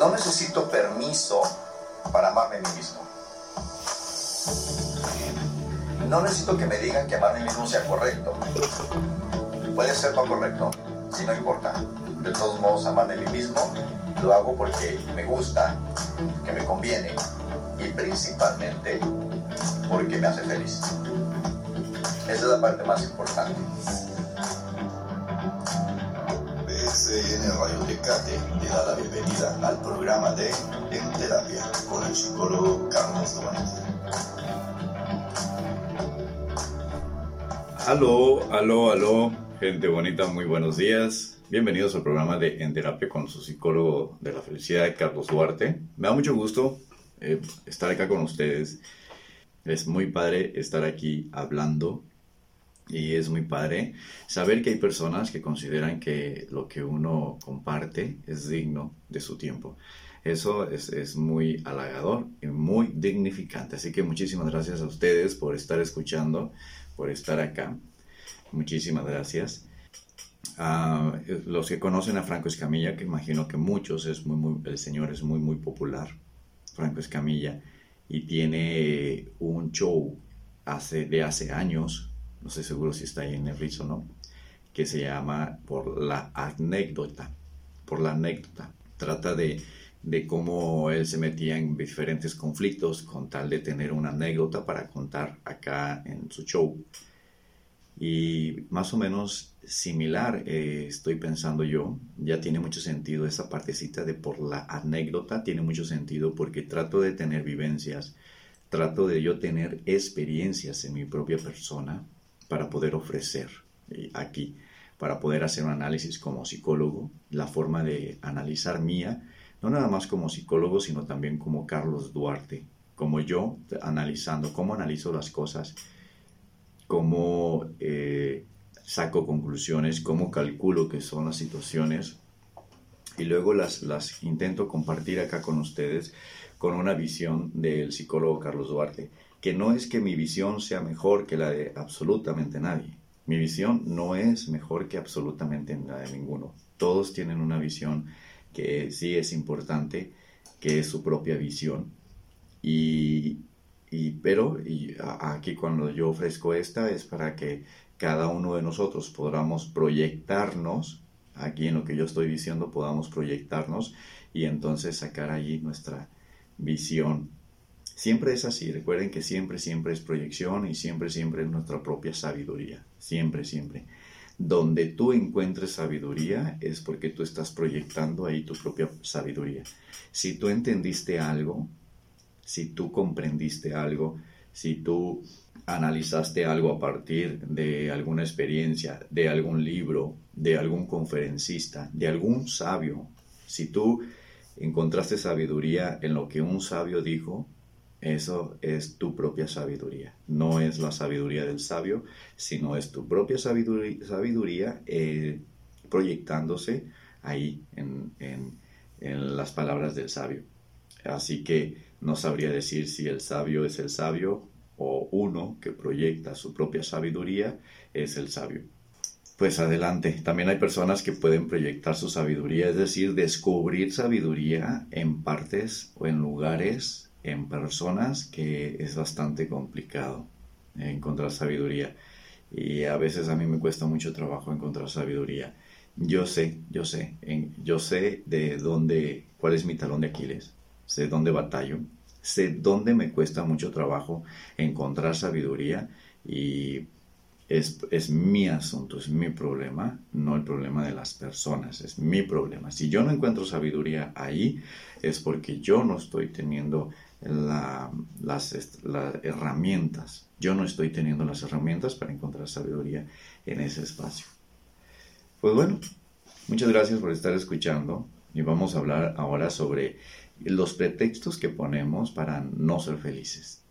No necesito permiso para amarme a mí mismo. No necesito que me digan que amarme a mí mismo sea correcto. Puede ser no correcto, si no importa. De todos modos, amarme a mí mismo lo hago porque me gusta, que me conviene y principalmente porque me hace feliz. Esa es la parte más importante. BSN Radio Tecate le da la bienvenida al programa de En Terapia con el psicólogo Carlos Duarte. Aló, aló, aló, gente bonita, muy buenos días. Bienvenidos al programa de En Terapia con su psicólogo de la felicidad, Carlos Duarte. Me da mucho gusto eh, estar acá con ustedes. Es muy padre estar aquí hablando y es muy padre saber que hay personas que consideran que lo que uno comparte es digno de su tiempo. Eso es, es, muy halagador y muy dignificante. Así que muchísimas gracias a ustedes por estar escuchando, por estar acá. Muchísimas gracias. Uh, los que conocen a Franco Escamilla, que imagino que muchos, es muy, muy, el señor es muy, muy popular, Franco Escamilla, y tiene un show hace, de hace años, no estoy seguro si está ahí en Netflix o no, que se llama Por la anécdota, por la anécdota. Trata de, de cómo él se metía en diferentes conflictos con tal de tener una anécdota para contar acá en su show. Y más o menos similar eh, estoy pensando yo, ya tiene mucho sentido esa partecita de por la anécdota, tiene mucho sentido porque trato de tener vivencias, trato de yo tener experiencias en mi propia persona para poder ofrecer eh, aquí, para poder hacer un análisis como psicólogo, la forma de analizar mía, no nada más como psicólogo, sino también como Carlos Duarte, como yo analizando, cómo analizo las cosas cómo eh, saco conclusiones, cómo calculo que son las situaciones. Y luego las, las intento compartir acá con ustedes con una visión del psicólogo Carlos Duarte, que no es que mi visión sea mejor que la de absolutamente nadie. Mi visión no es mejor que absolutamente la de ninguno. Todos tienen una visión que sí es importante, que es su propia visión. Y, y, pero y aquí cuando yo ofrezco esta es para que cada uno de nosotros podamos proyectarnos, aquí en lo que yo estoy diciendo podamos proyectarnos y entonces sacar allí nuestra visión. Siempre es así, recuerden que siempre, siempre es proyección y siempre, siempre es nuestra propia sabiduría, siempre, siempre. Donde tú encuentres sabiduría es porque tú estás proyectando ahí tu propia sabiduría. Si tú entendiste algo, si tú comprendiste algo, si tú analizaste algo a partir de alguna experiencia, de algún libro, de algún conferencista, de algún sabio, si tú encontraste sabiduría en lo que un sabio dijo, eso es tu propia sabiduría. No es la sabiduría del sabio, sino es tu propia sabiduría, sabiduría eh, proyectándose ahí en, en, en las palabras del sabio. Así que no sabría decir si el sabio es el sabio o uno que proyecta su propia sabiduría es el sabio. Pues adelante, también hay personas que pueden proyectar su sabiduría, es decir, descubrir sabiduría en partes o en lugares, en personas, que es bastante complicado encontrar sabiduría. Y a veces a mí me cuesta mucho trabajo encontrar sabiduría. Yo sé, yo sé, yo sé de dónde, cuál es mi talón de Aquiles sé dónde batallo, sé dónde me cuesta mucho trabajo encontrar sabiduría y es, es, mi asunto, es mi problema, no el problema de las personas, es mi problema. Si yo no encuentro sabiduría ahí, es porque yo no estoy teniendo las, herramientas, yo no estoy teniendo las herramientas para encontrar sabiduría en ese espacio. Pues bueno, muchas gracias por estar escuchando y vamos a hablar ahora sobre los pretextos que ponemos para no ser felices.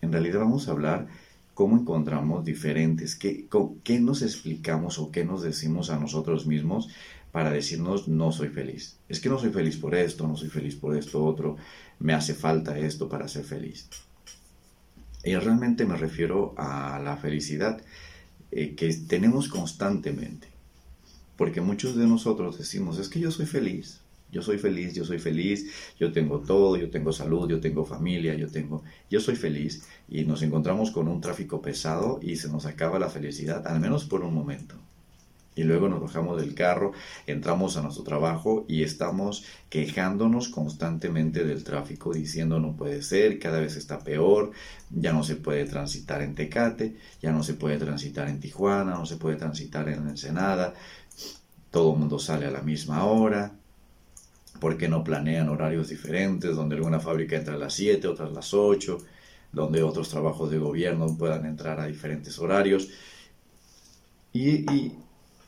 En realidad vamos a hablar cómo encontramos diferentes, qué, qué nos explicamos o qué nos decimos a nosotros mismos para decirnos no soy feliz. Es que no soy feliz por esto, no soy feliz por esto otro, me hace falta esto para ser feliz. Y realmente me refiero a la felicidad eh, que tenemos constantemente. Porque muchos de nosotros decimos, es que yo soy feliz, Yo soy feliz, yo soy feliz, yo tengo todo, yo tengo salud, yo tengo familia, yo tengo, yo soy feliz y nos encontramos con un tráfico pesado y se nos acaba la felicidad, al menos por un momento. Y luego nos bajamos del carro, entramos a nuestro trabajo y estamos quejándonos constantemente del tráfico, diciendo no puede ser, cada vez está peor, ya no se puede transitar en Tecate, ya no se puede transitar en Tijuana, no se puede transitar en Ensenada, todo el mundo sale a la misma hora, porque no planean horarios diferentes, donde alguna fábrica entra a las 7, otras a las 8, donde otros trabajos de gobierno puedan entrar a diferentes horarios. Y,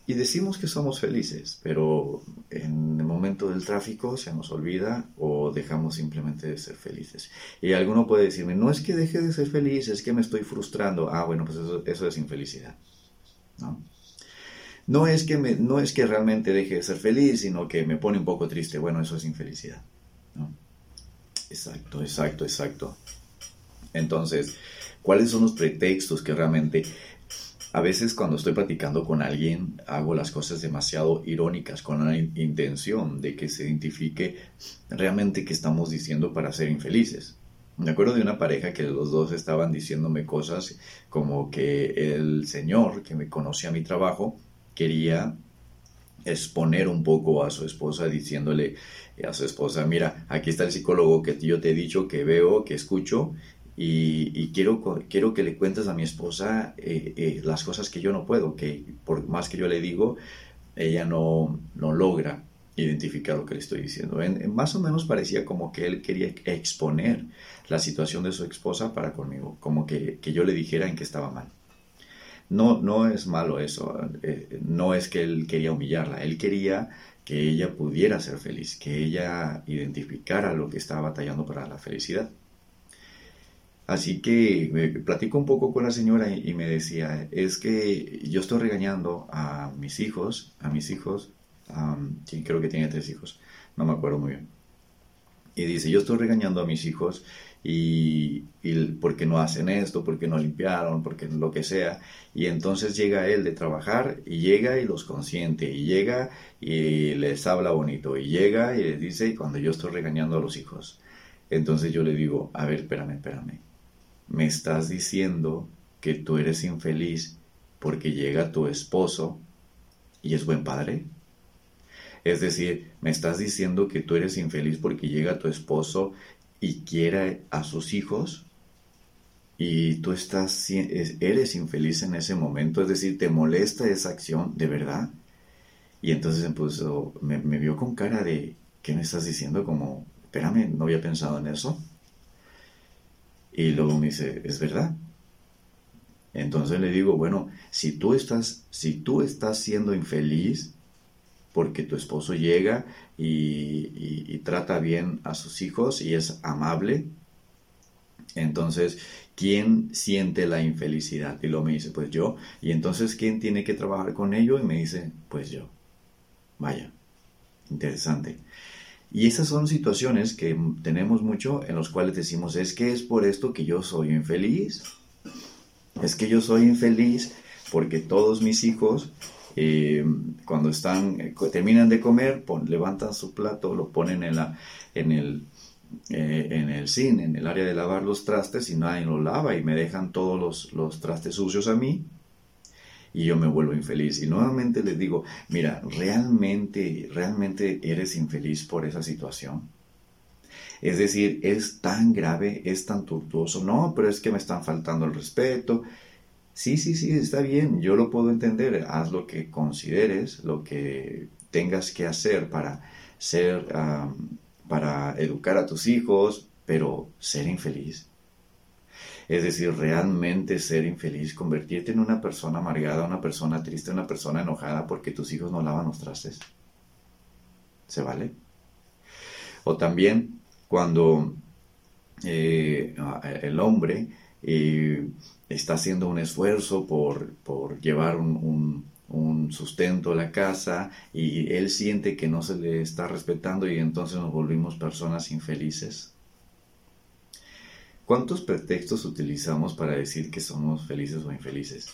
y decimos que somos felices, pero en el momento del tráfico se nos olvida o dejamos simplemente de ser felices. Y alguno puede decirme, no es que deje de ser feliz, es que me estoy frustrando. Ah, bueno, pues eso, eso es infelicidad. ¿no? No, es que me, no es que realmente deje de ser feliz, sino que me pone un poco triste. Bueno, eso es infelicidad. Exacto, exacto, exacto. Entonces, ¿cuáles son los pretextos que realmente a veces cuando estoy platicando con alguien hago las cosas demasiado irónicas con la intención de que se identifique realmente qué estamos diciendo para ser infelices. Me acuerdo de una pareja que los dos estaban diciéndome cosas como que el señor que me conocía mi trabajo quería exponer un poco a su esposa diciéndole a su esposa, mira, aquí está el psicólogo que yo te he dicho, que veo, que escucho, y, quiero, quiero que le cuentes a mi esposa eh, eh, las cosas que yo no puedo, que por más que yo le digo, ella no, no logra identificar lo que le estoy diciendo. En, más o menos parecía como que él quería exponer la situación de su esposa para conmigo, como que, que yo le dijera en que estaba mal. No, no es malo eso, eh, no es que él quería humillarla, él quería que ella pudiera ser feliz, que ella identificara lo que estaba batallando para la felicidad. Así que me platico un poco con la señora y, me decía, es que yo estoy regañando a mis hijos, a mis hijos, sí, creo que tiene tres hijos, no me acuerdo muy bien. Y dice, yo estoy regañando a mis hijos y, y porque no hacen esto, porque no limpiaron, porque lo que sea. Y entonces llega él de trabajar y llega y los consiente y llega y les habla bonito y llega y les dice cuando yo estoy regañando a los hijos. Entonces yo le digo, a ver, espérame, espérame me estás diciendo que tú eres infeliz porque llega tu esposo y es buen padre? Es decir, me estás diciendo que tú eres infeliz porque llega tu esposo y quiere a sus hijos y tú estás eres infeliz en ese momento, es decir, te molesta esa acción de verdad. Y entonces me, me vio con cara de, ¿qué me estás diciendo? Como, espérame, no había pensado en eso. Y luego me dice, ¿es verdad? Entonces le digo, bueno, si tú estás, si tú estás siendo infeliz porque tu esposo llega y, trata bien a sus hijos y es amable, entonces, ¿quién siente la infelicidad? Y luego me dice, pues yo. Y entonces, ¿quién tiene que trabajar con ello? Y me dice, pues yo. Vaya, interesante. Y esas son situaciones que tenemos mucho en los cuales decimos, es que es por esto que yo soy infeliz. Es que yo soy infeliz porque todos mis hijos, eh, cuando están, eh, terminan de comer, levantan su plato, lo ponen en, la, en, el, eh, en el cine, en el área de lavar los trastes y nadie lo lava y me dejan todos los, los trastes sucios a mí y yo me vuelvo infeliz. Y nuevamente les digo, mira, ¿realmente, realmente eres infeliz por esa situación? Es decir, es tan grave, es tan tortuoso. No, pero es que me están faltando el respeto. Sí, sí, sí, está bien, yo lo puedo entender. Haz lo que consideres, lo que tengas que hacer para ser, para educar a tus hijos, pero ser infeliz. Es decir, realmente ser infeliz, convertirte en una persona amargada, una persona triste, una persona enojada porque tus hijos no lavan los trastes. ¿Se vale? O también cuando eh, el hombre eh, está haciendo un esfuerzo por, llevar un, un, sustento a la casa y él siente que no se le está respetando y entonces nos volvimos personas infelices. ¿Cuántos pretextos utilizamos para decir que somos felices o infelices?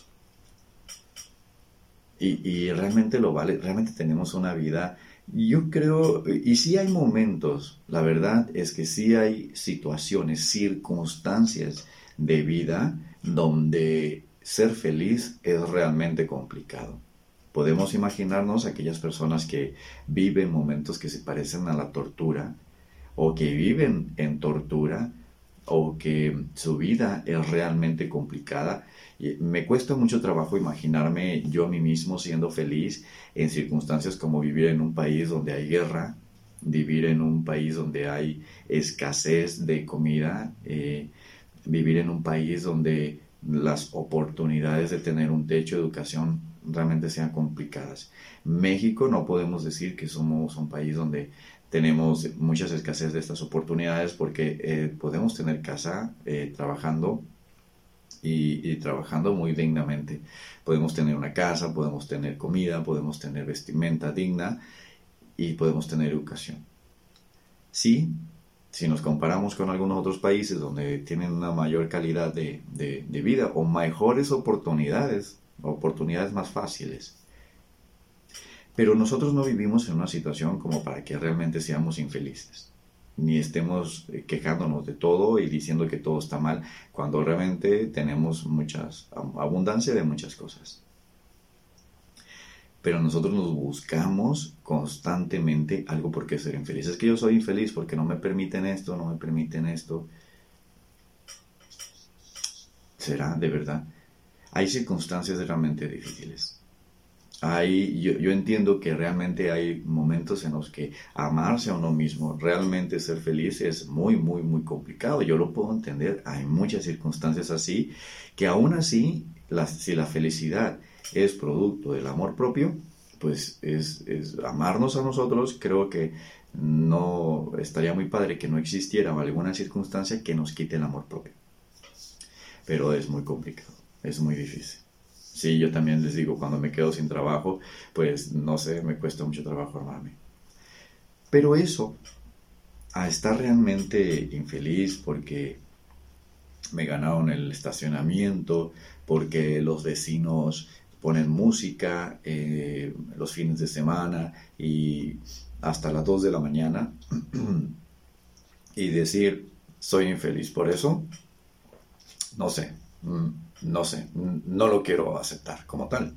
Y, realmente lo vale, realmente tenemos una vida yo creo, y sí hay momentos, la verdad es que sí hay situaciones, circunstancias de vida donde ser feliz es realmente complicado. Podemos imaginarnos aquellas personas que viven momentos que se parecen a la tortura o que viven en tortura o que su vida es realmente complicada. Me cuesta mucho trabajo imaginarme yo a mí mismo siendo feliz en circunstancias como vivir en un país donde hay guerra, vivir en un país donde hay escasez de comida, eh, vivir en un país donde las oportunidades de tener un techo de educación realmente sean complicadas. México no podemos decir que somos un país donde tenemos muchas escasez de estas oportunidades porque eh, podemos tener casa eh, trabajando y, trabajando muy dignamente. Podemos tener una casa, podemos tener comida, podemos tener vestimenta digna y podemos tener educación. Sí, si nos comparamos con algunos otros países donde tienen una mayor calidad de, de vida o mejores oportunidades, oportunidades más fáciles, pero nosotros no vivimos en una situación como para que realmente seamos infelices, ni estemos eh, quejándonos de todo y diciendo que todo está mal, cuando realmente tenemos muchas abundancia de muchas cosas. Pero nosotros nos buscamos constantemente algo por qué ser infelices. Es que yo soy infeliz porque no me permiten esto, no me permiten esto. ¿Será de verdad? Hay circunstancias realmente difíciles yo, entiendo que realmente hay momentos en los que amarse a uno mismo, realmente ser feliz es muy, muy, muy complicado. Yo lo puedo entender. Hay muchas circunstancias así que aún así, si la felicidad es producto del amor propio, pues es, amarnos a nosotros. Creo que no estaría muy padre que no existiera alguna circunstancia que nos quite el amor propio. Pero es muy complicado, es muy difícil. Sí, yo también les digo, cuando me quedo sin trabajo, pues no sé, me cuesta mucho trabajo armarme. Pero eso, a estar realmente infeliz porque me ganaron el estacionamiento, porque los vecinos ponen música eh, los fines de semana y hasta las 2 de la mañana y decir soy infeliz por eso, no sé, mm, no sé, no lo quiero aceptar como tal.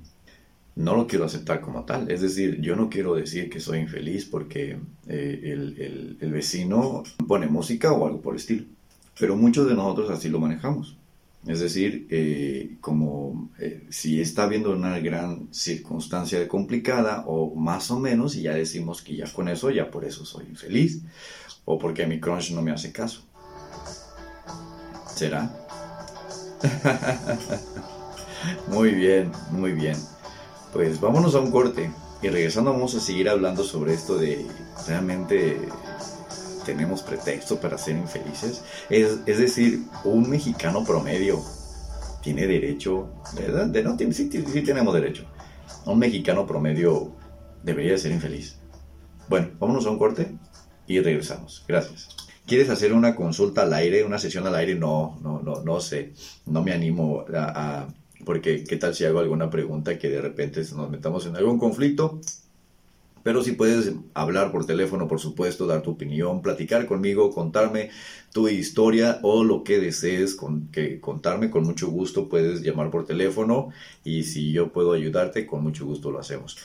No lo quiero aceptar como tal. Es decir, yo no quiero decir que soy infeliz porque eh, el, vecino pone música o algo por el estilo. Pero muchos de nosotros así lo manejamos. Es decir, eh, como eh, si está habiendo una gran circunstancia complicada o más o menos y ya decimos que ya con eso, ya por eso soy infeliz o porque mi crunch no me hace caso. ¿Será? muy bien, muy bien. Pues vámonos a un corte y regresando vamos a seguir hablando sobre esto de realmente tenemos pretexto para ser infelices. Es, decir, un mexicano promedio tiene derecho, ¿verdad? De, no, sí, sí tenemos derecho. Un mexicano promedio debería ser infeliz. Bueno, vámonos a un corte y regresamos. Gracias. ¿Quieres hacer una consulta al aire, una sesión al aire? No, no, no, no sé. No me animo a, porque qué tal si hago alguna pregunta que de repente nos metamos en algún conflicto. Pero si puedes hablar por teléfono, por supuesto, dar tu opinión, platicar conmigo, contarme tu historia o lo que desees con, que contarme, con mucho gusto puedes llamar por teléfono y si yo puedo ayudarte, con mucho gusto lo hacemos.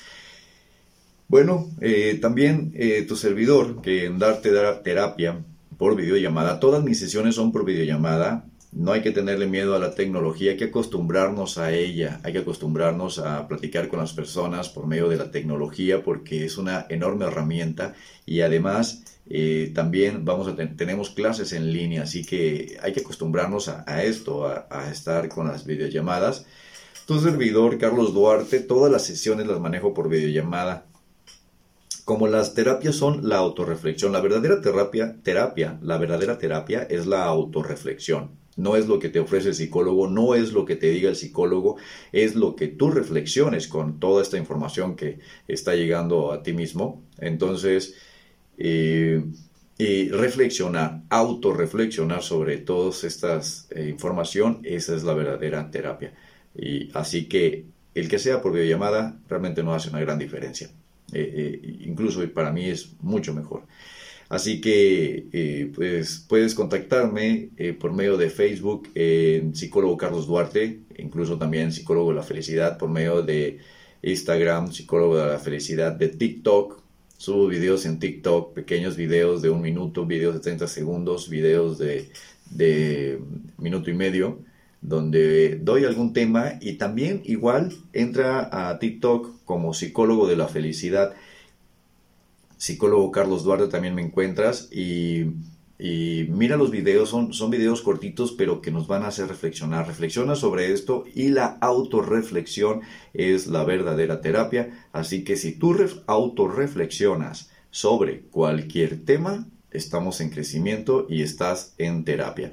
Bueno, eh, también eh, tu servidor, que en Darte Terapia por videollamada. Todas mis sesiones son por videollamada. No hay que tenerle miedo a la tecnología, hay que acostumbrarnos a ella, hay que acostumbrarnos a platicar con las personas por medio de la tecnología porque es una enorme herramienta y además eh, también vamos a tenemos clases en línea, así que hay que acostumbrarnos a, esto, a, a estar con las videollamadas. Tu servidor, Carlos Duarte, todas las sesiones las manejo por videollamada como las terapias son la autorreflexión, la verdadera terapia, terapia, la verdadera terapia es la autorreflexión. No es lo que te ofrece el psicólogo, no es lo que te diga el psicólogo, es lo que tú reflexiones con toda esta información que está llegando a ti mismo. Entonces, eh, reflexionar, autorreflexionar sobre todas estas eh, información, esa es la verdadera terapia. Y así que el que sea por videollamada realmente no hace una gran diferencia. Eh, eh, incluso para mí es mucho mejor. Así que eh, pues puedes contactarme por medio de Facebook en psicólogo Carlos Duarte, incluso también psicólogo de la felicidad por medio de Instagram, psicólogo de la felicidad de TikTok. Subo videos en TikTok, pequeños videos de un minuto, videos de 30 segundos, videos de, de minuto y medio donde doy algún tema y también igual entra a TikTok como psicólogo de la felicidad. Psicólogo Carlos Duarte también me encuentras y, mira los videos, son, son videos cortitos pero que nos van a hacer reflexionar. Reflexiona sobre esto y la autorreflexión es la verdadera terapia. Así que si tú autorreflexionas sobre cualquier tema, estamos en crecimiento y estás en terapia.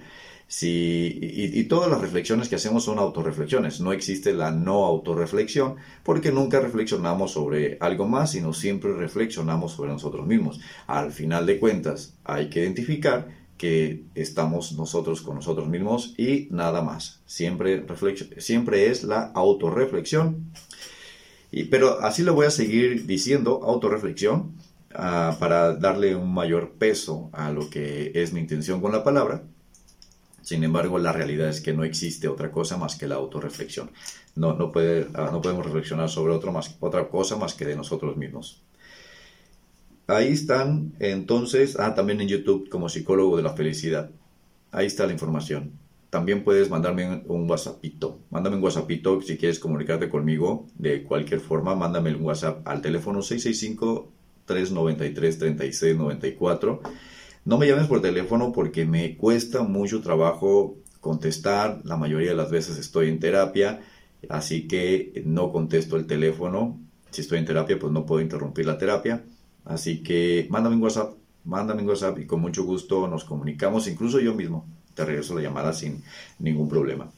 Y, todas las reflexiones que hacemos son autorreflexiones. No existe la no autorreflexión porque nunca reflexionamos sobre algo más, sino siempre reflexionamos sobre nosotros mismos. Al final de cuentas, hay que identificar que estamos nosotros con nosotros mismos y nada más. Siempre, siempre es la autorreflexión. Y, pero así lo voy a seguir diciendo, autorreflexión, ah, para darle un mayor peso a lo que es mi intención con la palabra. Sin embargo, la realidad es que no existe otra cosa más que la autorreflexión. No, no, puede, ah, no podemos reflexionar sobre más, otra cosa más que de nosotros mismos. Ahí están, entonces, ah, también en YouTube como psicólogo de la felicidad. Ahí está la información. También puedes mandarme un WhatsAppito. Mándame un WhatsAppito si quieres comunicarte conmigo de cualquier forma. Mándame un WhatsApp al teléfono 665 393 3694 no me llames por teléfono porque me cuesta mucho trabajo contestar. La mayoría de las veces estoy en terapia, así que no contesto el teléfono. Si estoy en terapia, pues no puedo interrumpir la terapia. Así que mándame un WhatsApp, mándame un WhatsApp y con mucho gusto nos comunicamos. Incluso yo mismo te regreso la llamada sin ningún problema.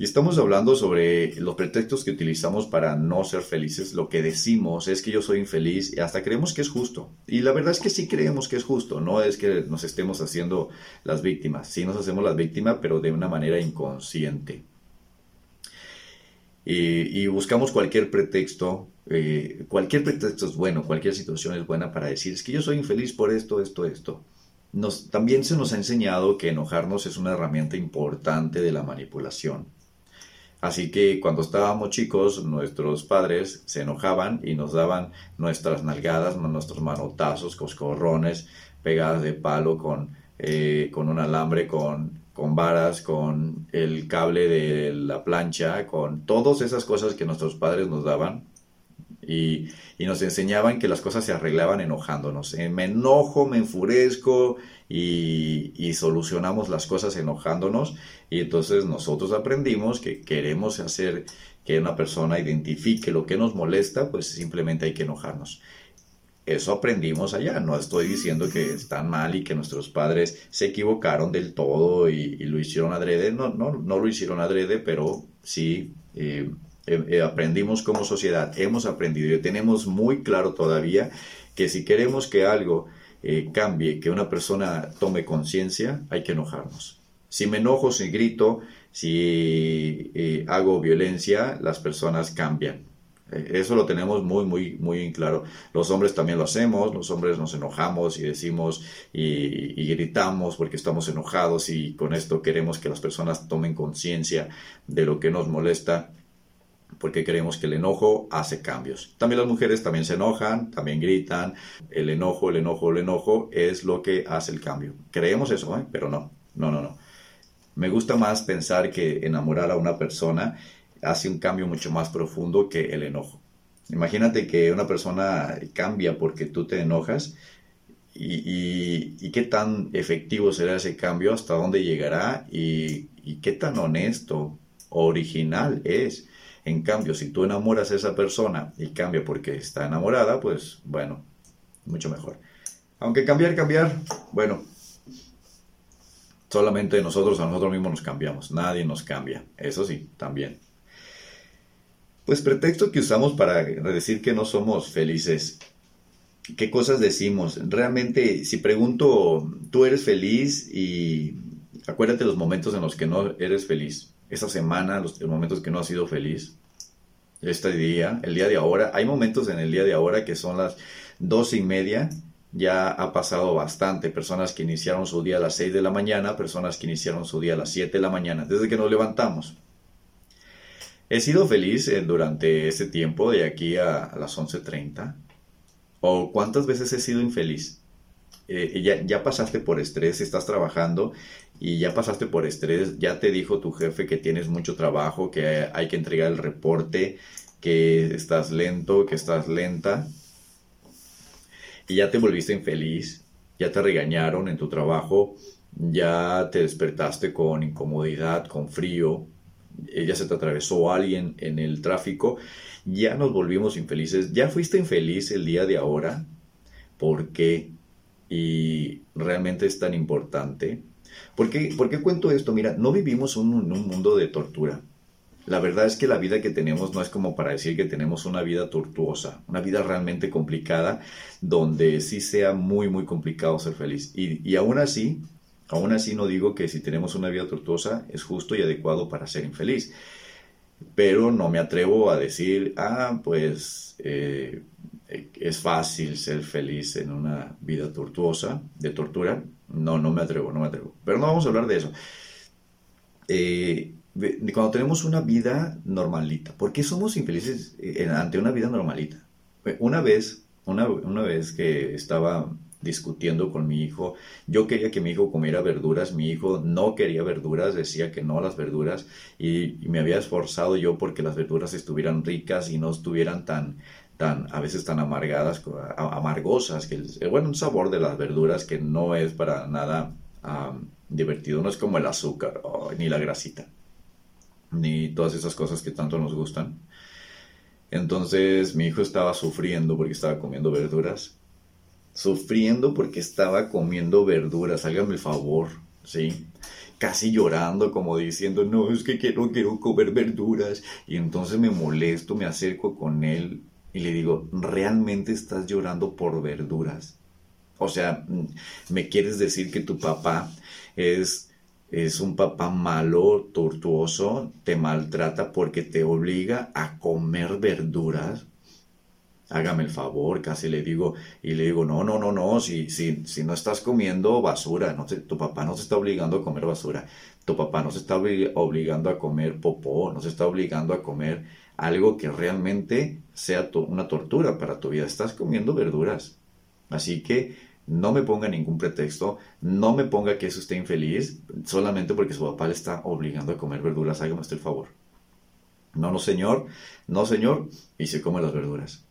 Y estamos hablando sobre los pretextos que utilizamos para no ser felices. Lo que decimos es que yo soy infeliz y hasta creemos que es justo. Y la verdad es que sí creemos que es justo, no es que nos estemos haciendo las víctimas. Sí nos hacemos las víctimas, pero de una manera inconsciente. Y, buscamos cualquier pretexto, eh, cualquier pretexto es bueno, cualquier situación es buena para decir, es que yo soy infeliz por esto, esto, esto. Nos, también se nos ha enseñado que enojarnos es una herramienta importante de la manipulación. Así que cuando estábamos chicos, nuestros padres se enojaban y nos daban nuestras nalgadas, nuestros manotazos, coscorrones, pegadas de palo con, eh, con un alambre, con, con varas, con el cable de la plancha, con todas esas cosas que nuestros padres nos daban. Y, y, nos enseñaban que las cosas se arreglaban enojándonos. Eh, me enojo, me enfurezco y, solucionamos las cosas enojándonos. Y entonces nosotros aprendimos que queremos hacer que una persona identifique lo que nos molesta, pues simplemente hay que enojarnos. Eso aprendimos allá, no estoy diciendo que están mal y que nuestros padres se equivocaron del todo y, lo hicieron adrede, no, no, no lo hicieron adrede, pero sí eh, eh, eh, aprendimos como sociedad, hemos aprendido. Y tenemos muy claro todavía que si queremos que algo eh, cambie, que una persona tome conciencia, hay que enojarnos. Si me enojo, si grito, si eh, hago violencia, las personas cambian. Eh, eso lo tenemos muy, muy, muy en claro. Los hombres también lo hacemos, los hombres nos enojamos y decimos y gritamos porque estamos enojados y con esto queremos que las personas tomen conciencia de lo que nos molesta porque creemos que el enojo hace cambios. También las mujeres también se enojan, también gritan. El enojo, el enojo, el enojo es lo que hace el cambio. Creemos eso, ¿eh? pero no, no, no, no. Me gusta más pensar que enamorar a una persona hace un cambio mucho más profundo que el enojo. Imagínate que una persona cambia porque tú te enojas y, qué tan efectivo será ese cambio, hasta dónde llegará y, y qué tan honesto, original es. En cambio, si tú enamoras a esa persona y cambia porque está enamorada, pues bueno, mucho mejor. Aunque cambiar, cambiar, bueno, solamente nosotros a nosotros mismos nos cambiamos, nadie nos cambia, eso sí, también. Pues pretexto que usamos para decir que no somos felices. ¿Qué cosas decimos? Realmente, si pregunto, ¿tú eres feliz? Y acuérdate los momentos en los que no eres feliz esa semana, los, momentos que no has sido feliz, este día, el día de ahora. Hay momentos en el día de ahora que son las doce y media. Ya ha pasado bastante. Personas que iniciaron su día a las 6 de la mañana, personas que iniciaron su día a las 7 de la mañana, desde que nos levantamos. He sido feliz eh, durante ese tiempo, de aquí a, las 11.30. ¿O cuántas veces he sido infeliz? Eh, ya, pasaste por estrés, estás trabajando y ya pasaste por estrés, ya te dijo tu jefe que tienes mucho trabajo, que hay que entregar el reporte, que estás lento, que estás lenta, y ya te volviste infeliz, ya te regañaron en tu trabajo, ya te despertaste con incomodidad, con frío, ya se te atravesó alguien en el tráfico, ya nos volvimos infelices, ya fuiste infeliz el día de ahora, ¿por qué? Y realmente es tan importante ¿Por qué, cuento esto? Mira, no vivimos en un mundo de tortura. La verdad es que la vida que tenemos no es como para decir que tenemos una vida tortuosa, una vida realmente complicada, donde sí sea muy, muy complicado ser feliz. Y, y aún así, aún así no digo que si tenemos una vida tortuosa es justo y adecuado para ser infeliz. Pero no me atrevo a decir, ah, pues eh, es fácil ser feliz en una vida tortuosa, de tortura. No, no me atrevo, no me atrevo. Pero no vamos a hablar de eso. Eh, cuando tenemos una vida normalita, ¿por qué somos infelices eh, ante una vida normalita? Una vez, una, una vez que estaba discutiendo con mi hijo. Yo quería que mi hijo comiera verduras, mi hijo no quería verduras, decía que no a las verduras y, me había esforzado yo porque las verduras estuvieran ricas y no estuvieran tan, tan, a veces tan amargadas, amargosas, que el, bueno, un sabor de las verduras que no es para nada divertido, no es como el azúcar, ni la grasita, ni todas esas cosas que tanto nos gustan. Entonces mi hijo estaba sufriendo porque estaba comiendo verduras, sufriendo porque estaba comiendo verduras, hágame el favor, ¿sí? casi llorando, como diciendo, no, es que quiero, quiero comer verduras. Y entonces me molesto, me acerco con él y le digo, ¿realmente estás llorando por verduras? O sea, ¿me quieres decir que tu papá es, es un papá malo, tortuoso, te maltrata porque te obliga a comer verduras? Hágame el favor, casi le digo, y le digo, no, no, no, no, si, si, si no estás comiendo basura, no tu papá no se está obligando a comer basura, tu papá no se está obligando a comer popó, no se está obligando a comer algo que realmente sea una tortura para tu vida. Estás comiendo verduras. Así que no me ponga ningún pretexto, no me ponga que eso esté infeliz solamente porque su papá le está obligando a comer verduras. Hágame usted el favor. No, no, señor, no, señor, y se come las verduras.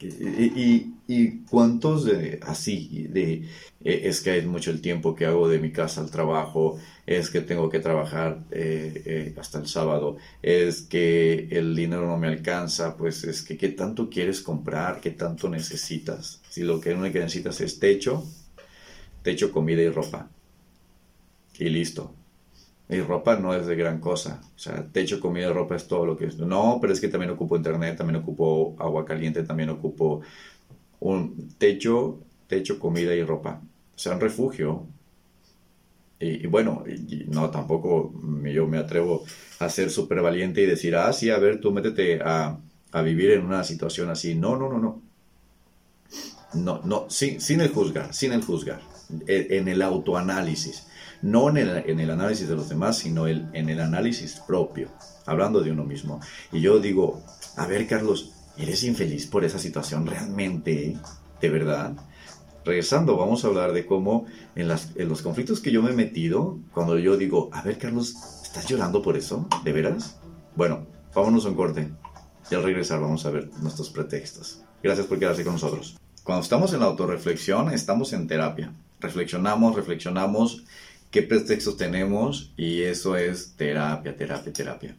Y, y, cuántos de así, de, eh, es que hay mucho el tiempo que hago de mi casa al trabajo, es que tengo que trabajar eh, eh, hasta el sábado, es que el dinero no me alcanza, pues es que qué tanto quieres comprar, qué tanto necesitas. Si lo que único que necesitas es techo, techo, comida y ropa. Y listo. Y ropa no es de gran cosa. O sea, techo, comida, ropa es todo lo que es. No, pero es que también ocupo internet, también ocupo agua caliente, también ocupo un techo, techo, comida y ropa. O sea, un refugio. Y, bueno, no, tampoco yo me atrevo a ser súper valiente y decir, ah, sí, a ver, tú métete a, a, vivir en una situación así. No, no, no, no. No, no, sin, el juzgar, sin el juzgar. En el autoanálisis no en el, análisis de los demás, sino en el análisis propio, hablando de uno mismo. Y yo digo, a ver Carlos, ¿eres infeliz por esa situación realmente? ¿De verdad? Regresando, vamos a hablar de cómo en, los conflictos que yo me he metido, cuando yo digo, a ver Carlos, ¿estás llorando por eso? ¿De veras? Bueno, vámonos a un corte. Y al regresar vamos a ver nuestros pretextos. Gracias por quedarse con nosotros. Cuando estamos en la autorreflexión, estamos en terapia. Reflexionamos, reflexionamos qué pretextos tenemos y eso es terapia, terapia, terapia.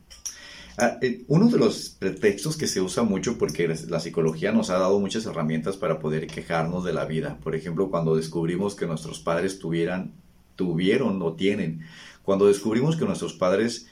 Ah, eh, uno de los pretextos que se usa mucho porque la psicología nos ha dado muchas herramientas para poder quejarnos de la vida. Por ejemplo, cuando descubrimos que nuestros padres tuvieran, tuvieron o tienen, cuando descubrimos que nuestros padres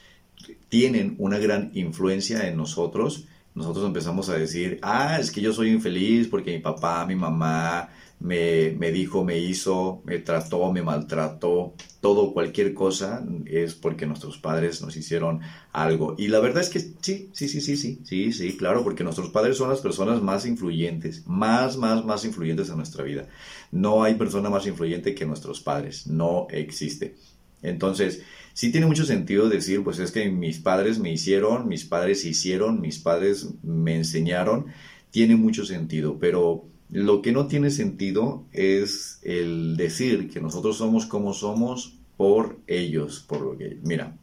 tienen una gran influencia en nosotros, nosotros empezamos a decir, ah, es que yo soy infeliz porque mi papá, mi mamá, me, me dijo, me hizo, me trató, me maltrató, todo, cualquier cosa, es porque nuestros padres nos hicieron algo. Y la verdad es que sí, sí, sí, sí, sí, sí, sí, claro, porque nuestros padres son las personas más influyentes, más, más, más influyentes en nuestra vida. No hay persona más influyente que nuestros padres, no existe. Entonces, sí tiene mucho sentido decir, pues es que mis padres me hicieron, mis padres hicieron, mis padres me enseñaron, tiene mucho sentido, pero lo que no tiene sentido es el decir que nosotros somos como somos por ellos, por lo que, mira,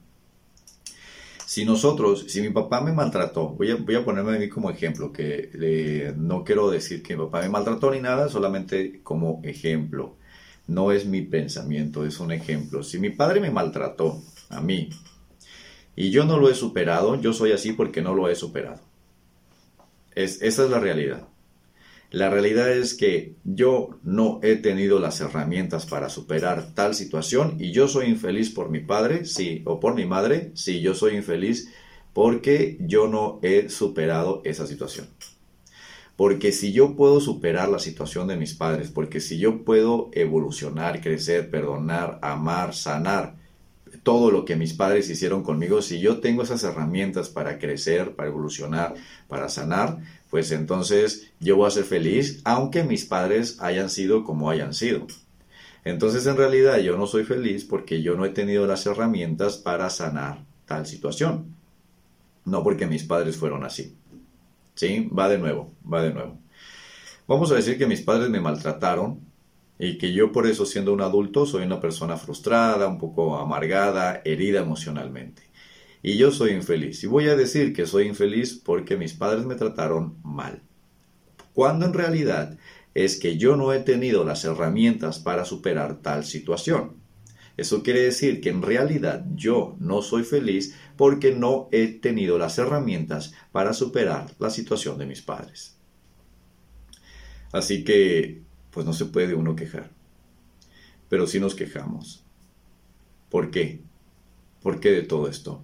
si nosotros, si mi papá me maltrató, voy a, voy a ponerme a mí como ejemplo, que eh, no quiero decir que mi papá me maltrató ni nada, solamente como ejemplo. No es mi pensamiento, es un ejemplo. Si mi padre me maltrató a mí y yo no lo he superado, yo soy así porque no lo he superado. Es, esa es la realidad. La realidad es que yo no he tenido las herramientas para superar tal situación y yo soy infeliz por mi padre, sí, o por mi madre, sí, yo soy infeliz porque yo no he superado esa situación. Porque si yo puedo superar la situación de mis padres, porque si yo puedo evolucionar, crecer, perdonar, amar, sanar, todo lo que mis padres hicieron conmigo, si yo tengo esas herramientas para crecer, para evolucionar, para sanar, pues entonces yo voy a ser feliz, aunque mis padres hayan sido como hayan sido. Entonces en realidad yo no soy feliz porque yo no he tenido las herramientas para sanar tal situación. No porque mis padres fueron así. ¿Sí? Va de nuevo, va de nuevo. Vamos a decir que mis padres me maltrataron y que yo por eso siendo un adulto soy una persona frustrada, un poco amargada, herida emocionalmente. Y yo soy infeliz. Y voy a decir que soy infeliz porque mis padres me trataron mal. Cuando en realidad es que yo no he tenido las herramientas para superar tal situación. Eso quiere decir que en realidad yo no soy feliz porque no he tenido las herramientas para superar la situación de mis padres. Así que pues no se puede uno quejar. Pero sí nos quejamos. ¿Por qué? ¿Por qué de todo esto?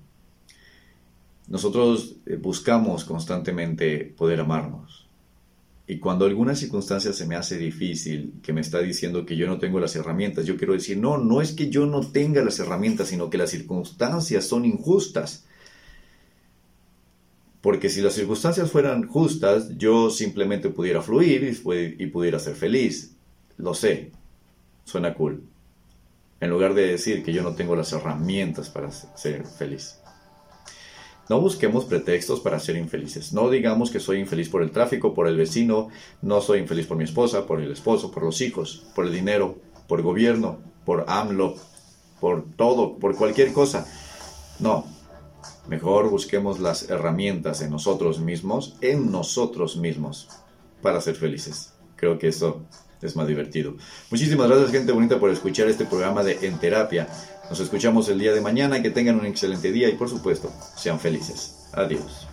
Nosotros eh, buscamos constantemente poder amarnos. Y cuando alguna circunstancia se me hace difícil, que me está diciendo que yo no tengo las herramientas, yo quiero decir, no, no es que yo no tenga las herramientas, sino que las circunstancias son injustas. Porque si las circunstancias fueran justas, yo simplemente pudiera fluir y, pudiera ser feliz. Lo sé, suena cool. En lugar de decir que yo no tengo las herramientas para ser feliz. No busquemos pretextos para ser infelices. No digamos que soy infeliz por el tráfico, por el vecino, no soy infeliz por mi esposa, por el esposo, por los hijos, por el dinero, por el gobierno, por AMLO, por todo, por cualquier cosa. No, Mejor busquemos las herramientas en nosotros mismos, en nosotros mismos, para ser felices. Creo que eso es más divertido. Muchísimas gracias gente bonita por escuchar este programa de En Terapia. Nos escuchamos el día de mañana, que tengan un excelente día y por supuesto, sean felices. Adiós.